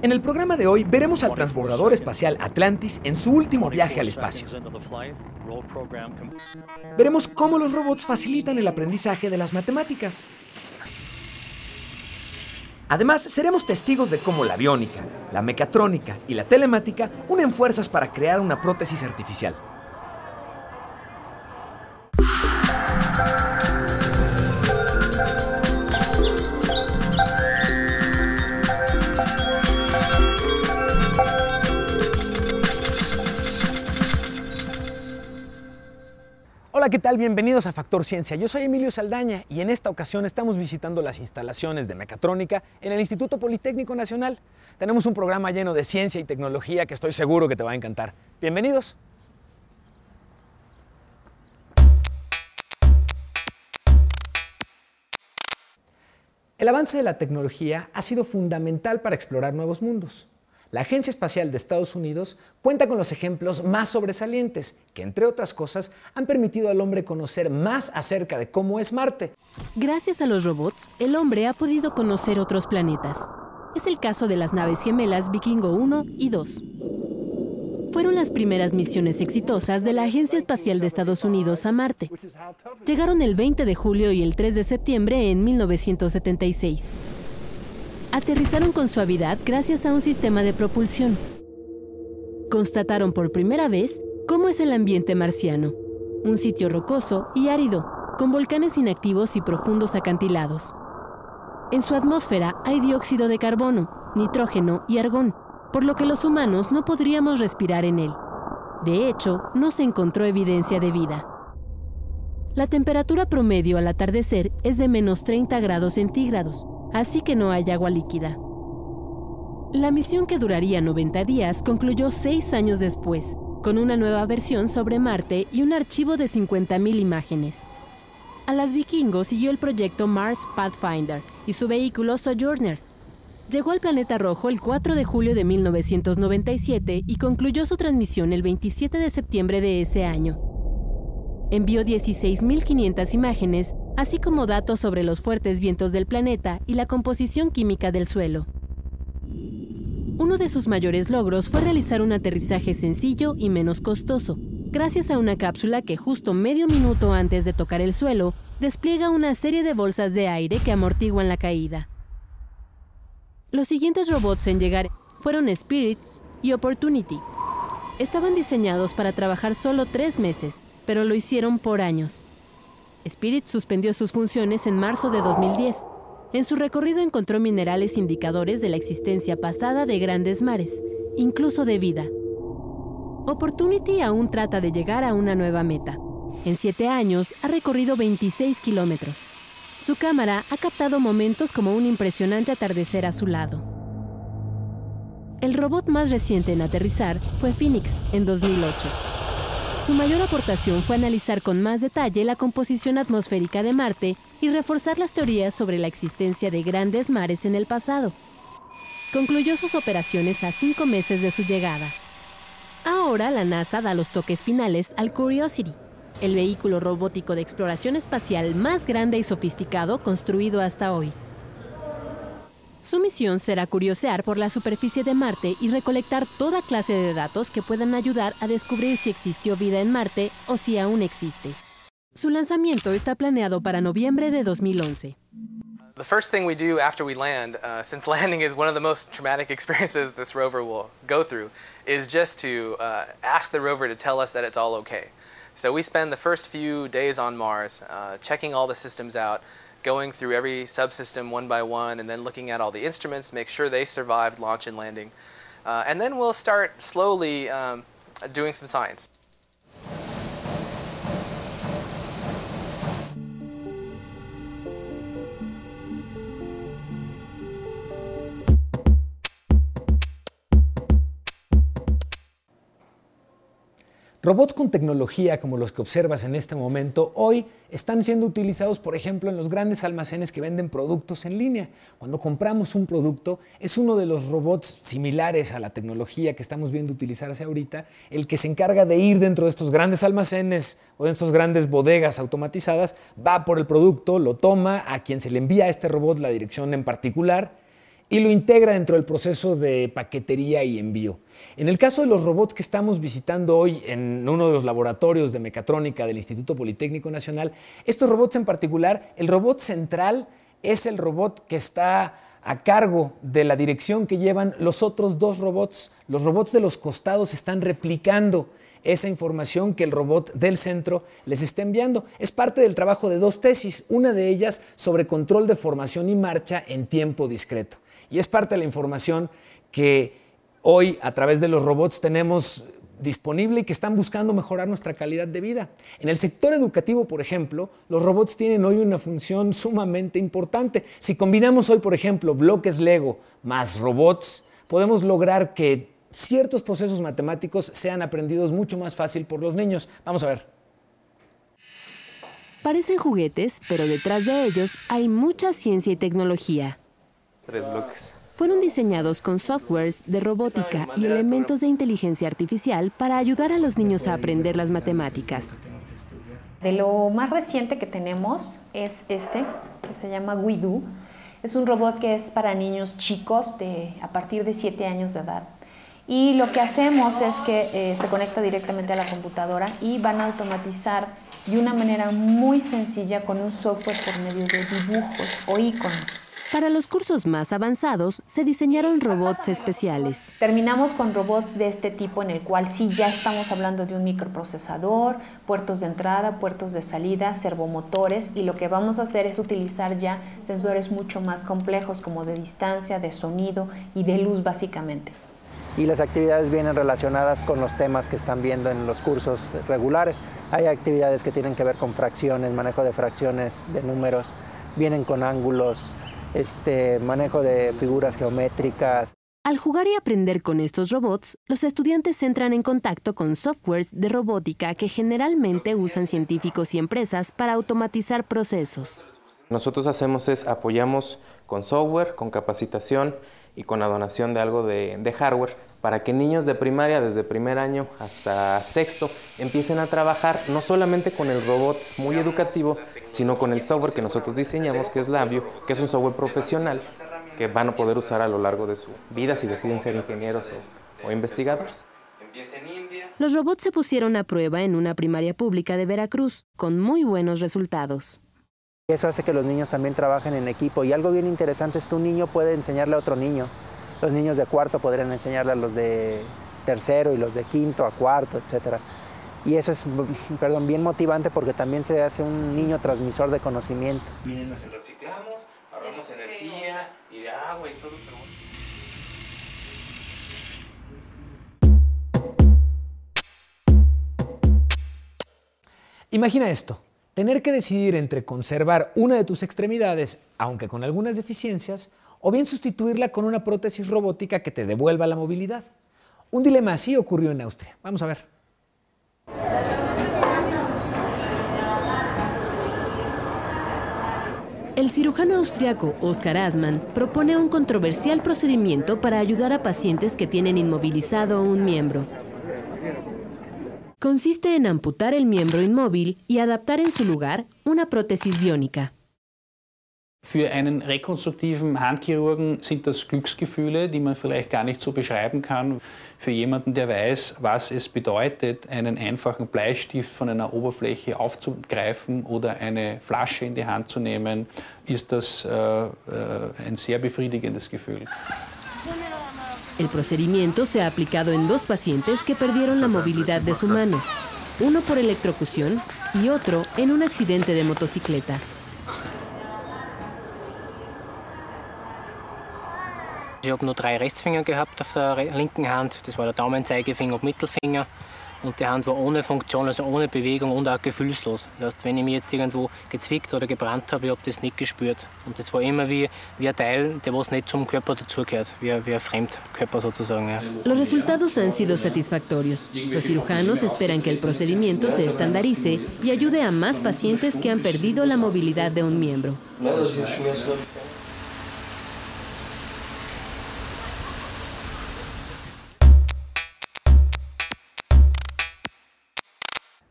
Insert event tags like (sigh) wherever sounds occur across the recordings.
En el programa de hoy veremos al transbordador espacial Atlantis en su último viaje al espacio. Veremos cómo los robots facilitan el aprendizaje de las matemáticas. Además, seremos testigos de cómo la aviónica, la mecatrónica y la telemática unen fuerzas para crear una prótesis artificial. Hola, ¿qué tal? Bienvenidos a Factor Ciencia. Yo soy Emilio Saldaña y en esta ocasión estamos visitando las instalaciones de mecatrónica en el Instituto Politécnico Nacional. Tenemos un programa lleno de ciencia y tecnología que estoy seguro que te va a encantar. Bienvenidos. El avance de la tecnología ha sido fundamental para explorar nuevos mundos. La Agencia Espacial de Estados Unidos cuenta con los ejemplos más sobresalientes, que entre otras cosas han permitido al hombre conocer más acerca de cómo es Marte. Gracias a los robots, el hombre ha podido conocer otros planetas. Es el caso de las naves gemelas Vikingo 1 y 2. Fueron las primeras misiones exitosas de la Agencia Espacial de Estados Unidos a Marte. Llegaron el 20 de julio y el 3 de septiembre en 1976 aterrizaron con suavidad gracias a un sistema de propulsión. Constataron por primera vez cómo es el ambiente marciano, un sitio rocoso y árido, con volcanes inactivos y profundos acantilados. En su atmósfera hay dióxido de carbono, nitrógeno y argón, por lo que los humanos no podríamos respirar en él. De hecho, no se encontró evidencia de vida. La temperatura promedio al atardecer es de menos 30 grados centígrados, así que no hay agua líquida. La misión que duraría 90 días concluyó seis años después, con una nueva versión sobre Marte y un archivo de 50.000 imágenes. A las vikingos siguió el proyecto Mars Pathfinder y su vehículo Sojourner. Llegó al planeta rojo el 4 de julio de 1997 y concluyó su transmisión el 27 de septiembre de ese año. Envió 16.500 imágenes así como datos sobre los fuertes vientos del planeta y la composición química del suelo. Uno de sus mayores logros fue realizar un aterrizaje sencillo y menos costoso, gracias a una cápsula que justo medio minuto antes de tocar el suelo despliega una serie de bolsas de aire que amortiguan la caída. Los siguientes robots en llegar fueron Spirit y Opportunity. Estaban diseñados para trabajar solo tres meses, pero lo hicieron por años. Spirit suspendió sus funciones en marzo de 2010. En su recorrido encontró minerales indicadores de la existencia pasada de grandes mares, incluso de vida. Opportunity aún trata de llegar a una nueva meta. En siete años ha recorrido 26 kilómetros. Su cámara ha captado momentos como un impresionante atardecer a su lado. El robot más reciente en aterrizar fue Phoenix en 2008. Su mayor aportación fue analizar con más detalle la composición atmosférica de Marte y reforzar las teorías sobre la existencia de grandes mares en el pasado. Concluyó sus operaciones a cinco meses de su llegada. Ahora la NASA da los toques finales al Curiosity, el vehículo robótico de exploración espacial más grande y sofisticado construido hasta hoy. Su misión será curiosear por la superficie de Marte y recolectar toda clase de datos que puedan ayudar a descubrir si existió vida en Marte o si aún existe. Su lanzamiento está planeado para noviembre de 2011. The first thing we do after we land, uh, (laughs) since landing is one of the most traumatic (laughs) experiences this rover will go through, is just to uh, ask the rover to tell us that it's all okay. So we spend the first few days on Mars uh, checking all the systems out, going through every subsystem one by one and then looking at all the instruments, make sure they survived launch and landing. Uh, and then we'll start slowly um, doing some science. Robots con tecnología como los que observas en este momento hoy están siendo utilizados, por ejemplo, en los grandes almacenes que venden productos en línea. Cuando compramos un producto, es uno de los robots similares a la tecnología que estamos viendo utilizarse ahorita, el que se encarga de ir dentro de estos grandes almacenes o de estas grandes bodegas automatizadas, va por el producto, lo toma, a quien se le envía a este robot la dirección en particular, y lo integra dentro del proceso de paquetería y envío. En el caso de los robots que estamos visitando hoy en uno de los laboratorios de mecatrónica del Instituto Politécnico Nacional, estos robots en particular, el robot central es el robot que está a cargo de la dirección que llevan los otros dos robots. Los robots de los costados están replicando esa información que el robot del centro les está enviando. Es parte del trabajo de dos tesis, una de ellas sobre control de formación y marcha en tiempo discreto. Y es parte de la información que hoy a través de los robots tenemos disponible y que están buscando mejorar nuestra calidad de vida. En el sector educativo, por ejemplo, los robots tienen hoy una función sumamente importante. Si combinamos hoy, por ejemplo, bloques Lego más robots, podemos lograr que ciertos procesos matemáticos sean aprendidos mucho más fácil por los niños. Vamos a ver. Parecen juguetes, pero detrás de ellos hay mucha ciencia y tecnología. Tres bloques. Fueron diseñados con softwares de robótica y elementos de inteligencia artificial para ayudar a los niños a aprender las matemáticas. De lo más reciente que tenemos es este, que se llama WeDo. Es un robot que es para niños chicos de, a partir de 7 años de edad. Y lo que hacemos es que eh, se conecta directamente a la computadora y van a automatizar de una manera muy sencilla con un software por medio de dibujos o iconos. Para los cursos más avanzados se diseñaron robots especiales. Terminamos con robots de este tipo en el cual sí ya estamos hablando de un microprocesador, puertos de entrada, puertos de salida, servomotores y lo que vamos a hacer es utilizar ya sensores mucho más complejos como de distancia, de sonido y de luz básicamente y las actividades vienen relacionadas con los temas que están viendo en los cursos regulares. Hay actividades que tienen que ver con fracciones, manejo de fracciones, de números, vienen con ángulos, este, manejo de figuras geométricas. Al jugar y aprender con estos robots, los estudiantes entran en contacto con softwares de robótica que generalmente usan científicos y empresas para automatizar procesos. Nosotros hacemos es apoyamos con software, con capacitación y con la donación de algo de, de hardware para que niños de primaria, desde primer año hasta sexto, empiecen a trabajar no solamente con el robot muy educativo, sino con el software que nosotros diseñamos, que es Labio, que es un software profesional que van a poder usar a lo largo de su vida si deciden ser ingenieros o, o investigadores. Los robots se pusieron a prueba en una primaria pública de Veracruz, con muy buenos resultados. Eso hace que los niños también trabajen en equipo y algo bien interesante es que un niño puede enseñarle a otro niño los niños de cuarto podrían enseñarle a los de tercero y los de quinto a cuarto, etc. Y eso es, (laughs) perdón, bien motivante porque también se hace un niño transmisor de conocimiento. Miren, nos reciclamos, ahorramos energía y de agua y todo, pero... Imagina esto, tener que decidir entre conservar una de tus extremidades, aunque con algunas deficiencias, o bien sustituirla con una prótesis robótica que te devuelva la movilidad. Un dilema así ocurrió en Austria. Vamos a ver. El cirujano austriaco Oscar Asman propone un controversial procedimiento para ayudar a pacientes que tienen inmovilizado un miembro. Consiste en amputar el miembro inmóvil y adaptar en su lugar una prótesis biónica. Für einen rekonstruktiven Handchirurgen sind das Glücksgefühle, die man vielleicht gar nicht so beschreiben kann. Für jemanden, der weiß, was es bedeutet, einen einfachen Bleistift von einer Oberfläche aufzugreifen oder eine Flasche in die Hand zu nehmen, ist das äh, äh, ein sehr befriedigendes Gefühl. El procedimiento se ha aplicado en dos pacientes que perdieron la movilidad de su mano, uno por electrocución y otro en un accidente de motocicleta. Ich habe nur drei Restfinger gehabt auf der linken Hand. Das war der Daumenzeigefinger und Mittelfinger. und die Hand war ohne Funktion, also ohne Bewegung und auch gefühlslos. Das heißt, wenn ich mich jetzt irgendwo gezwickt oder gebrannt habe, ich habe das nicht gespürt. Und das war immer wie, wie ein Teil, der was nicht zum Körper dazugehört, wie, wie ein Fremdkörper sozusagen. Ja. Los resultados han sido satisfactorios. Los cirujanos esperan que el procedimiento se estandarice y ayude a más pacientes que han perdido la movilidad de un miembro.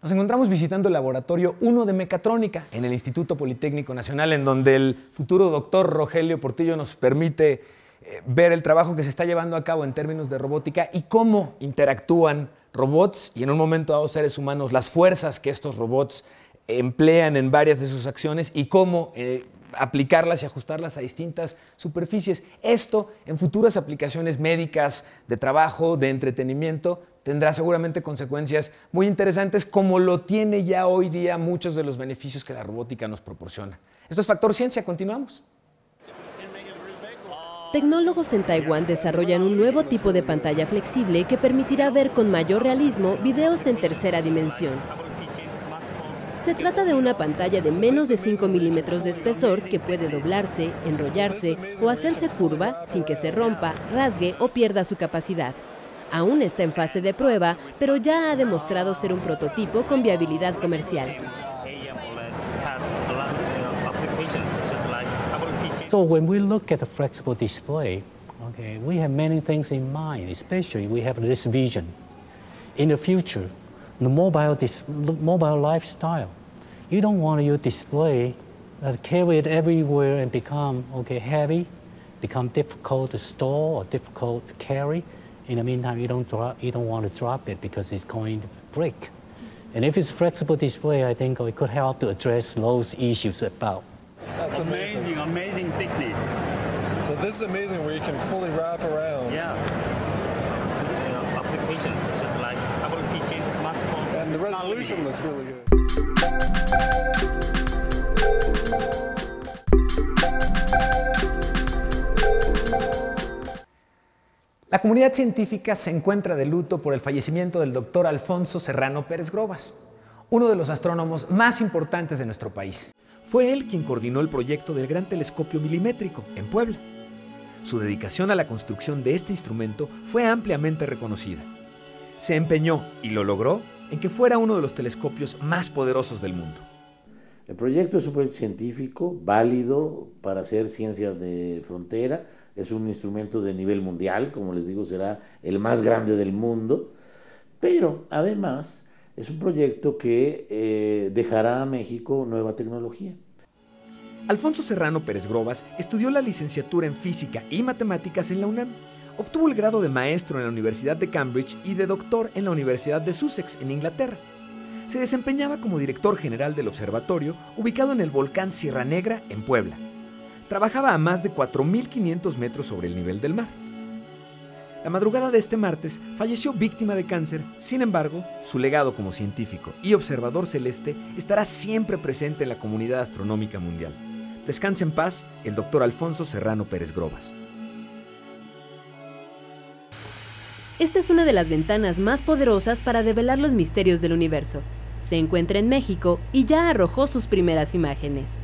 Nos encontramos visitando el laboratorio 1 de mecatrónica en el Instituto Politécnico Nacional, en donde el futuro doctor Rogelio Portillo nos permite eh, ver el trabajo que se está llevando a cabo en términos de robótica y cómo interactúan robots y en un momento dado seres humanos, las fuerzas que estos robots emplean en varias de sus acciones y cómo eh, aplicarlas y ajustarlas a distintas superficies. Esto en futuras aplicaciones médicas, de trabajo, de entretenimiento, tendrá seguramente consecuencias muy interesantes como lo tiene ya hoy día muchos de los beneficios que la robótica nos proporciona. Esto es Factor Ciencia, continuamos. Tecnólogos en Taiwán desarrollan un nuevo tipo de pantalla flexible que permitirá ver con mayor realismo videos en tercera dimensión. Se trata de una pantalla de menos de 5 milímetros de espesor que puede doblarse, enrollarse o hacerse curva sin que se rompa, rasgue o pierda su capacidad. Aún está en fase de prueba, pero ya ha demostrado ser un prototipo con viabilidad comercial. So when we look at the flexible display, okay, we have many things in mind, especially we have this vision. In the future, the mobile, dis mobile lifestyle, you don't want your display that carry it everywhere and become okay, heavy, become difficult to store or difficult to carry. In the meantime, you don't, drop, you don't want to drop it because it's going to break. And if it's flexible display, I think it could help to address those issues about. That's amazing, amazing thickness. So this is amazing where you can fully wrap around. Yeah. You know, applications, just like Apple PCs, smartphones. And the resolution looks really good. La comunidad científica se encuentra de luto por el fallecimiento del doctor Alfonso Serrano Pérez Grobas, uno de los astrónomos más importantes de nuestro país. Fue él quien coordinó el proyecto del Gran Telescopio Milimétrico en Puebla. Su dedicación a la construcción de este instrumento fue ampliamente reconocida. Se empeñó, y lo logró, en que fuera uno de los telescopios más poderosos del mundo. El proyecto es un proyecto científico válido para hacer ciencia de frontera. Es un instrumento de nivel mundial, como les digo, será el más grande del mundo. Pero además es un proyecto que eh, dejará a México nueva tecnología. Alfonso Serrano Pérez Grobas estudió la licenciatura en física y matemáticas en la UNAM. Obtuvo el grado de maestro en la Universidad de Cambridge y de doctor en la Universidad de Sussex, en Inglaterra. Se desempeñaba como director general del observatorio ubicado en el volcán Sierra Negra, en Puebla. Trabajaba a más de 4.500 metros sobre el nivel del mar. La madrugada de este martes falleció víctima de cáncer, sin embargo, su legado como científico y observador celeste estará siempre presente en la comunidad astronómica mundial. Descanse en paz el doctor Alfonso Serrano Pérez Grobas. Esta es una de las ventanas más poderosas para develar los misterios del universo. Se encuentra en México y ya arrojó sus primeras imágenes.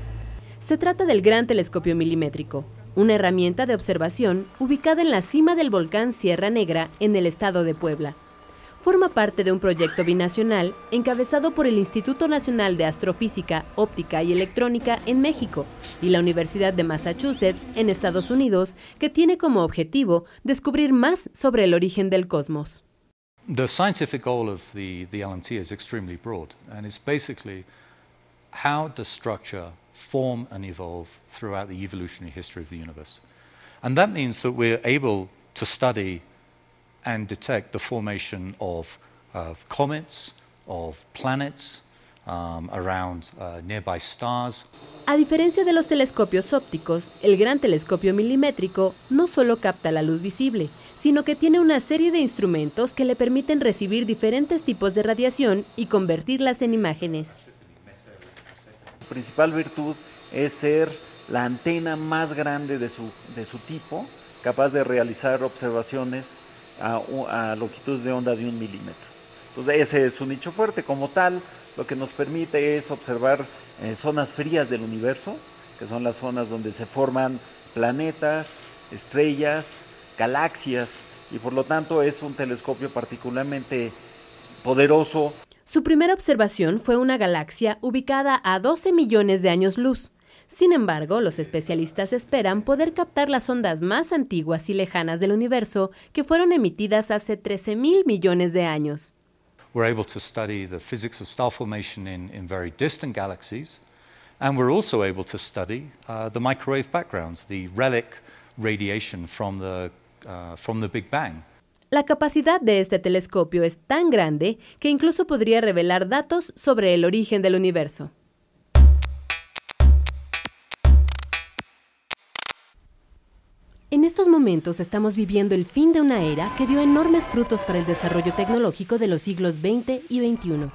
Se trata del Gran Telescopio Milimétrico, una herramienta de observación ubicada en la cima del volcán Sierra Negra en el estado de Puebla. Forma parte de un proyecto binacional encabezado por el Instituto Nacional de Astrofísica, Óptica y Electrónica en México y la Universidad de Massachusetts en Estados Unidos, que tiene como objetivo descubrir más sobre el origen del cosmos. The scientific goal of the, the LMT is extremely broad, and it's basically how does structure form and evolve throughout the evolutionary history of the universe. And that means that we're able to study and detect the formation of, of comets, of planets um, around uh, nearby stars. A diferencia de los telescopios ópticos, el gran telescopio milimétrico no solo capta la luz visible, sino que tiene una serie de instrumentos que le permiten recibir diferentes tipos de radiación y convertirlas en imágenes. Principal virtud es ser la antena más grande de su, de su tipo, capaz de realizar observaciones a, a, longitudes de onda de un milímetro. Entonces ese es su nicho fuerte. Como tal, lo que nos permite es observar eh, zonas frías del universo, que son las zonas donde se forman planetas, estrellas, galaxias, y por lo tanto es un telescopio particularmente poderoso. Su primera observación fue una galaxia ubicada a 12 millones de años luz. Sin embargo, los especialistas esperan poder captar las ondas más antiguas y lejanas del universo que fueron emitidas hace 13 mil millones de años. We're able to study the physics of star formation in, in very distant galaxies, and we're also able to study uh, the microwave backgrounds, the relic radiation from the, uh, from the Big Bang. La capacidad de este telescopio es tan grande que incluso podría revelar datos sobre el origen del universo. En estos momentos estamos viviendo el fin de una era que dio enormes frutos para el desarrollo tecnológico de los siglos XX y XXI.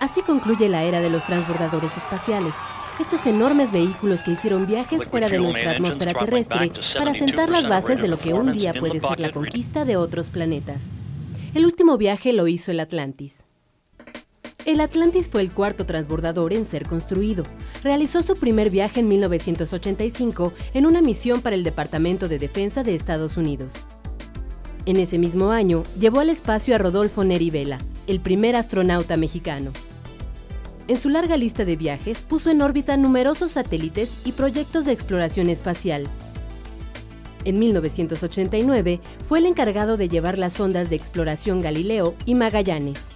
Así concluye la era de los transbordadores espaciales, estos enormes vehículos que hicieron viajes fuera de nuestra atmósfera terrestre para sentar las bases de lo que un día puede ser la conquista de otros planetas. El último viaje lo hizo el Atlantis. El Atlantis fue el cuarto transbordador en ser construido. Realizó su primer viaje en 1985 en una misión para el Departamento de Defensa de Estados Unidos. En ese mismo año, llevó al espacio a Rodolfo Neri Vela, el primer astronauta mexicano. En su larga lista de viajes puso en órbita numerosos satélites y proyectos de exploración espacial. En 1989 fue el encargado de llevar las ondas de exploración Galileo y Magallanes.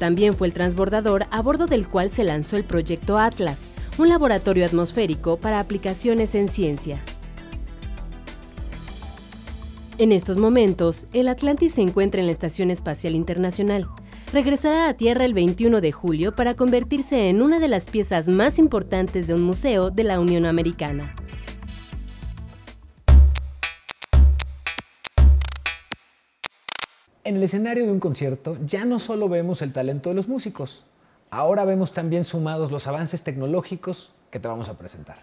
También fue el transbordador a bordo del cual se lanzó el proyecto Atlas, un laboratorio atmosférico para aplicaciones en ciencia. En estos momentos, el Atlantis se encuentra en la Estación Espacial Internacional. Regresará a Tierra el 21 de julio para convertirse en una de las piezas más importantes de un museo de la Unión Americana. En el escenario de un concierto ya no solo vemos el talento de los músicos, ahora vemos también sumados los avances tecnológicos que te vamos a presentar.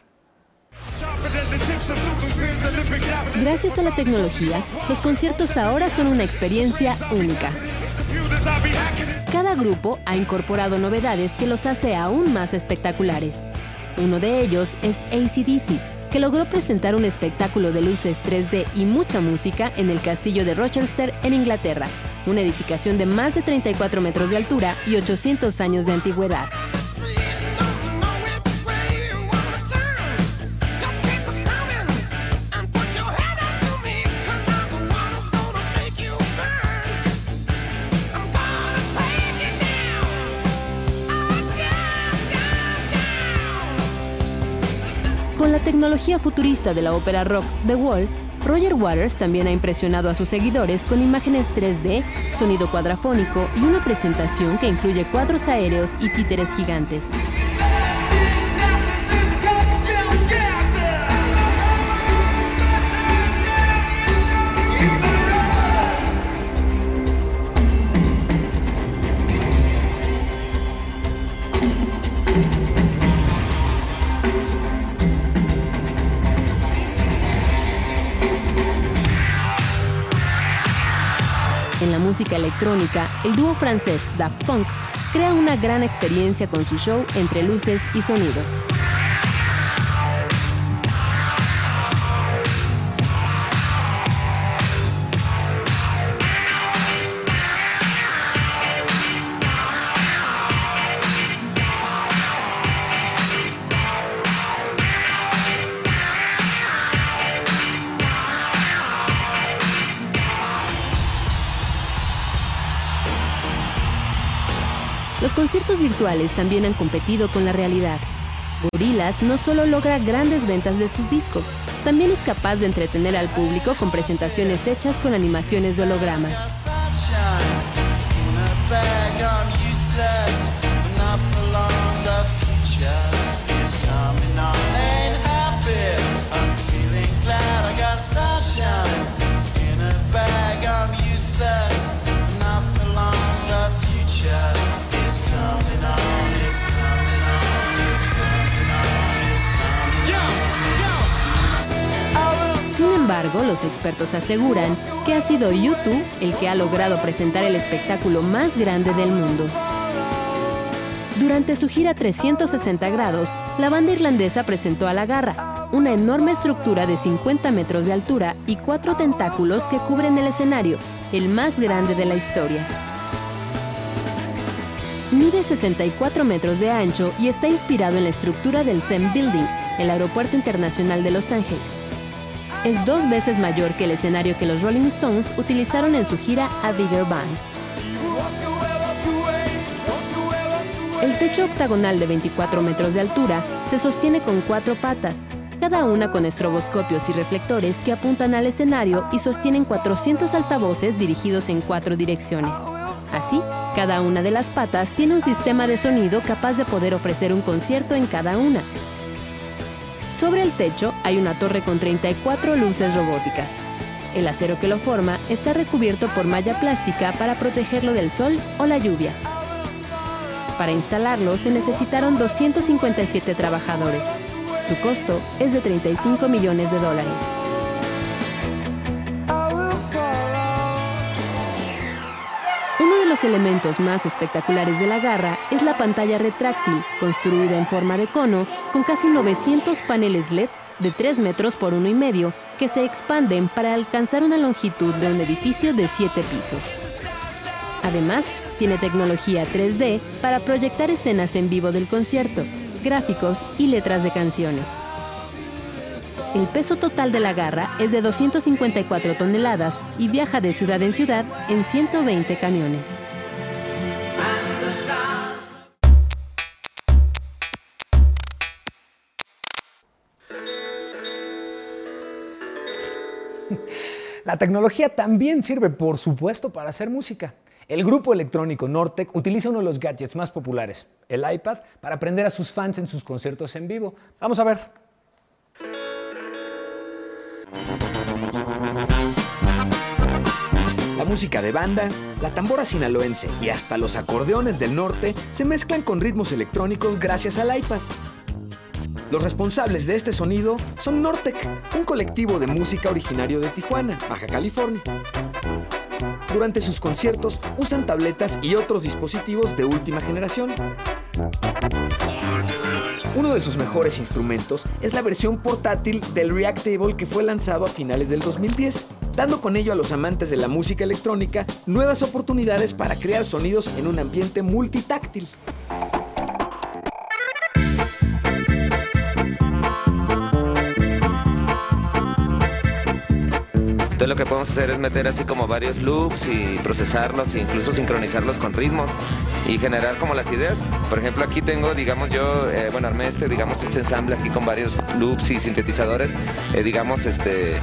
Gracias a la tecnología, los conciertos ahora son una experiencia única. Grupo ha incorporado novedades que los hace aún más espectaculares. Uno de ellos es ACDC, que logró presentar un espectáculo de luces 3D y mucha música en el castillo de Rochester, en Inglaterra, una edificación de más de 34 metros de altura y 800 años de antigüedad. Tecnología futurista de la ópera rock The Wall, Roger Waters también ha impresionado a sus seguidores con imágenes 3D, sonido cuadrafónico y una presentación que incluye cuadros aéreos y títeres gigantes. Música electrónica, el dúo francés Daft Punk crea una gran experiencia con su show entre luces y sonido. Conciertos virtuales también han competido con la realidad. Gorillaz no solo logra grandes ventas de sus discos, también es capaz de entretener al público con presentaciones hechas con animaciones de hologramas. Los expertos aseguran que ha sido YouTube el que ha logrado presentar el espectáculo más grande del mundo. Durante su gira 360 grados, la banda irlandesa presentó a la garra, una enorme estructura de 50 metros de altura y cuatro tentáculos que cubren el escenario, el más grande de la historia. Mide 64 metros de ancho y está inspirado en la estructura del Them Building, el Aeropuerto Internacional de Los Ángeles. Es dos veces mayor que el escenario que los Rolling Stones utilizaron en su gira A Bigger Band. El techo octagonal de 24 metros de altura se sostiene con cuatro patas, cada una con estroboscopios y reflectores que apuntan al escenario y sostienen 400 altavoces dirigidos en cuatro direcciones. Así, cada una de las patas tiene un sistema de sonido capaz de poder ofrecer un concierto en cada una. Sobre el techo hay una torre con 34 luces robóticas. El acero que lo forma está recubierto por malla plástica para protegerlo del sol o la lluvia. Para instalarlo se necesitaron 257 trabajadores. Su costo es de 35 millones de dólares. Los elementos más espectaculares de la garra es la pantalla retráctil, construida en forma de cono, con casi 900 paneles LED de 3 metros por 1,5 que se expanden para alcanzar una longitud de un edificio de 7 pisos. Además, tiene tecnología 3D para proyectar escenas en vivo del concierto, gráficos y letras de canciones. El peso total de la garra es de 254 toneladas y viaja de ciudad en ciudad en 120 camiones. La tecnología también sirve, por supuesto, para hacer música. El grupo electrónico Nortec utiliza uno de los gadgets más populares, el iPad, para aprender a sus fans en sus conciertos en vivo. Vamos a ver. La música de banda, la tambora sinaloense y hasta los acordeones del norte se mezclan con ritmos electrónicos gracias al iPad. Los responsables de este sonido son Nortec, un colectivo de música originario de Tijuana, Baja California. Durante sus conciertos usan tabletas y otros dispositivos de última generación. Uno de sus mejores instrumentos es la versión portátil del Reactable que fue lanzado a finales del 2010, dando con ello a los amantes de la música electrónica nuevas oportunidades para crear sonidos en un ambiente multitáctil. Entonces lo que podemos hacer es meter así como varios loops y procesarlos e incluso sincronizarlos con ritmos y generar como las ideas. Por ejemplo, aquí tengo, digamos, yo, eh, bueno, armé este, digamos, este ensamble aquí con varios loops y sintetizadores, eh, digamos, este,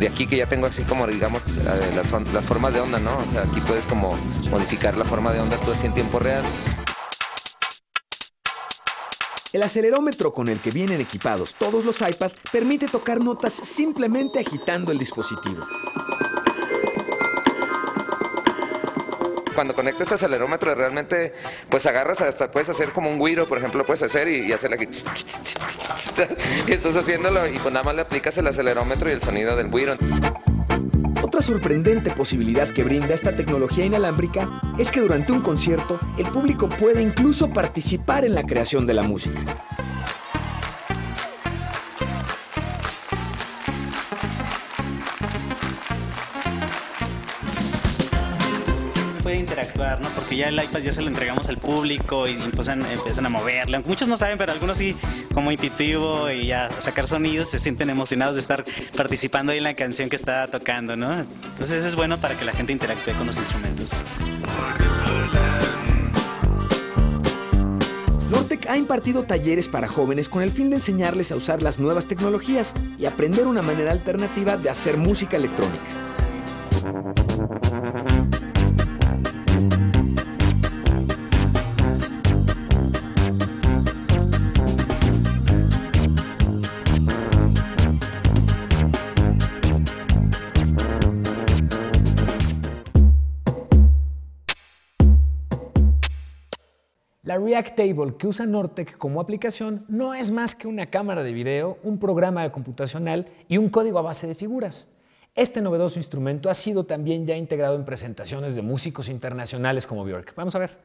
de aquí que ya tengo así como, digamos, las, las formas de onda, ¿no? O sea, aquí puedes como modificar la forma de onda tú así en tiempo real. El acelerómetro con el que vienen equipados todos los iPads permite tocar notas simplemente agitando el dispositivo. Cuando conectas este acelerómetro realmente pues agarras hasta puedes hacer como un guiro, por ejemplo, puedes hacer y, y hacer aquí y estás haciéndolo y pues nada más le aplicas el acelerómetro y el sonido del guiro. Otra sorprendente posibilidad que brinda esta tecnología inalámbrica es que durante un concierto el público puede incluso participar en la creación de la música. Interactuar, ¿no? Porque ya el iPad ya se lo entregamos al público y empiezan, a moverle. Muchos no saben, pero algunos sí, como intuitivo y ya sacar sonidos, se sienten emocionados de estar participando ahí en la canción que está tocando, ¿no? Entonces es bueno para que la gente interactúe con los instrumentos. Nortec ha impartido talleres para jóvenes con el fin de enseñarles a usar las nuevas tecnologías y aprender una manera alternativa de hacer música electrónica. React Table que usa Nortec como aplicación no es más que una cámara de video, un programa de computacional y un código a base de figuras. Este novedoso instrumento ha sido también ya integrado en presentaciones de músicos internacionales como Björk. Vamos a ver.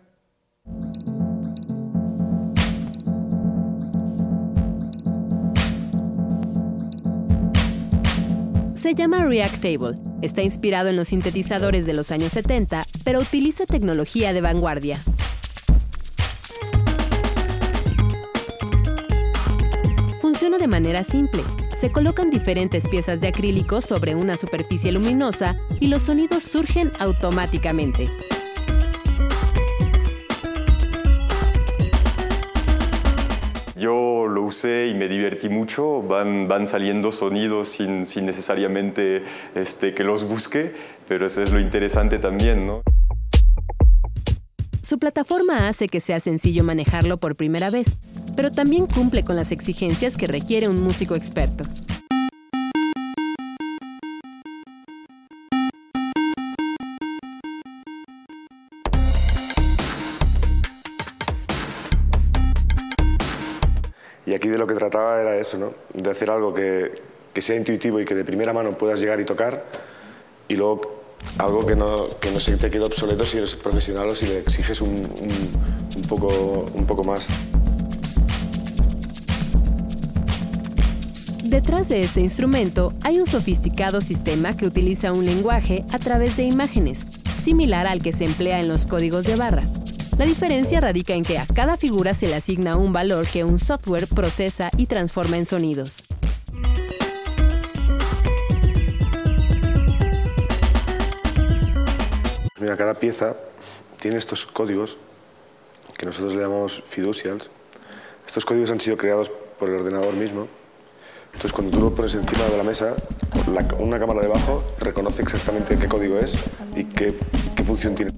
Se llama React Table. Está inspirado en los sintetizadores de los años 70, pero utiliza tecnología de vanguardia. De manera simple. Se colocan diferentes piezas de acrílico sobre una superficie luminosa y los sonidos surgen automáticamente. Yo lo usé y me divertí mucho, van, van saliendo sonidos sin, sin necesariamente este, que los busque, pero eso es lo interesante también, ¿no? Su plataforma hace que sea sencillo manejarlo por primera vez, pero también cumple con las exigencias que requiere un músico experto. Y aquí de lo que trataba era eso, ¿no? de hacer algo que, que sea intuitivo y que de primera mano puedas llegar y tocar, y luego algo que no, que no se te quede obsoleto si eres profesional o si le exiges un, un poco, un poco más. Detrás de este instrumento hay un sofisticado sistema que utiliza un lenguaje a través de imágenes, similar al que se emplea en los códigos de barras. La diferencia radica en que a cada figura se le asigna un valor que un software procesa y transforma en sonidos. Mira, cada pieza tiene estos códigos que nosotros le llamamos fiducials. Estos códigos han sido creados por el ordenador mismo. Entonces, cuando tú lo pones encima de la mesa, la- una cámara debajo reconoce exactamente qué código es y qué, qué función tiene.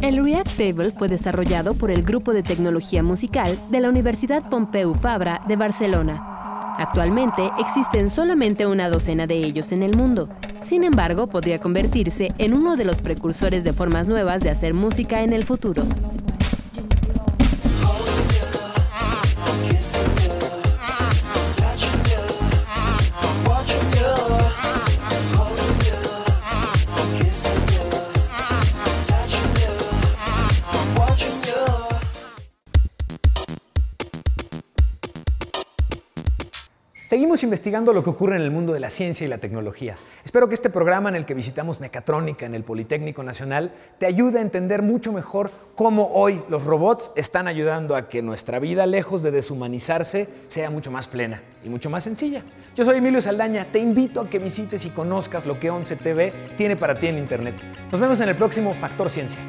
El React Table fue desarrollado por el Grupo de Tecnología Musical de la Universidad Pompeu Fabra de Barcelona. Actualmente existen solamente una docena de ellos en el mundo. Sin embargo, podría convertirse en uno de los precursores de formas nuevas de hacer música en el futuro. Seguimos investigando lo que ocurre en el mundo de la ciencia y la tecnología. Espero que este programa en el que visitamos mecatrónica en el Politécnico Nacional te ayude a entender mucho mejor cómo hoy los robots están ayudando a que nuestra vida, lejos de deshumanizarse, sea mucho más plena y mucho más sencilla. Yo soy Emilio Saldaña, te invito a que visites y conozcas lo que 11 TV tiene para ti en Internet. Nos vemos en el próximo Factor Ciencia.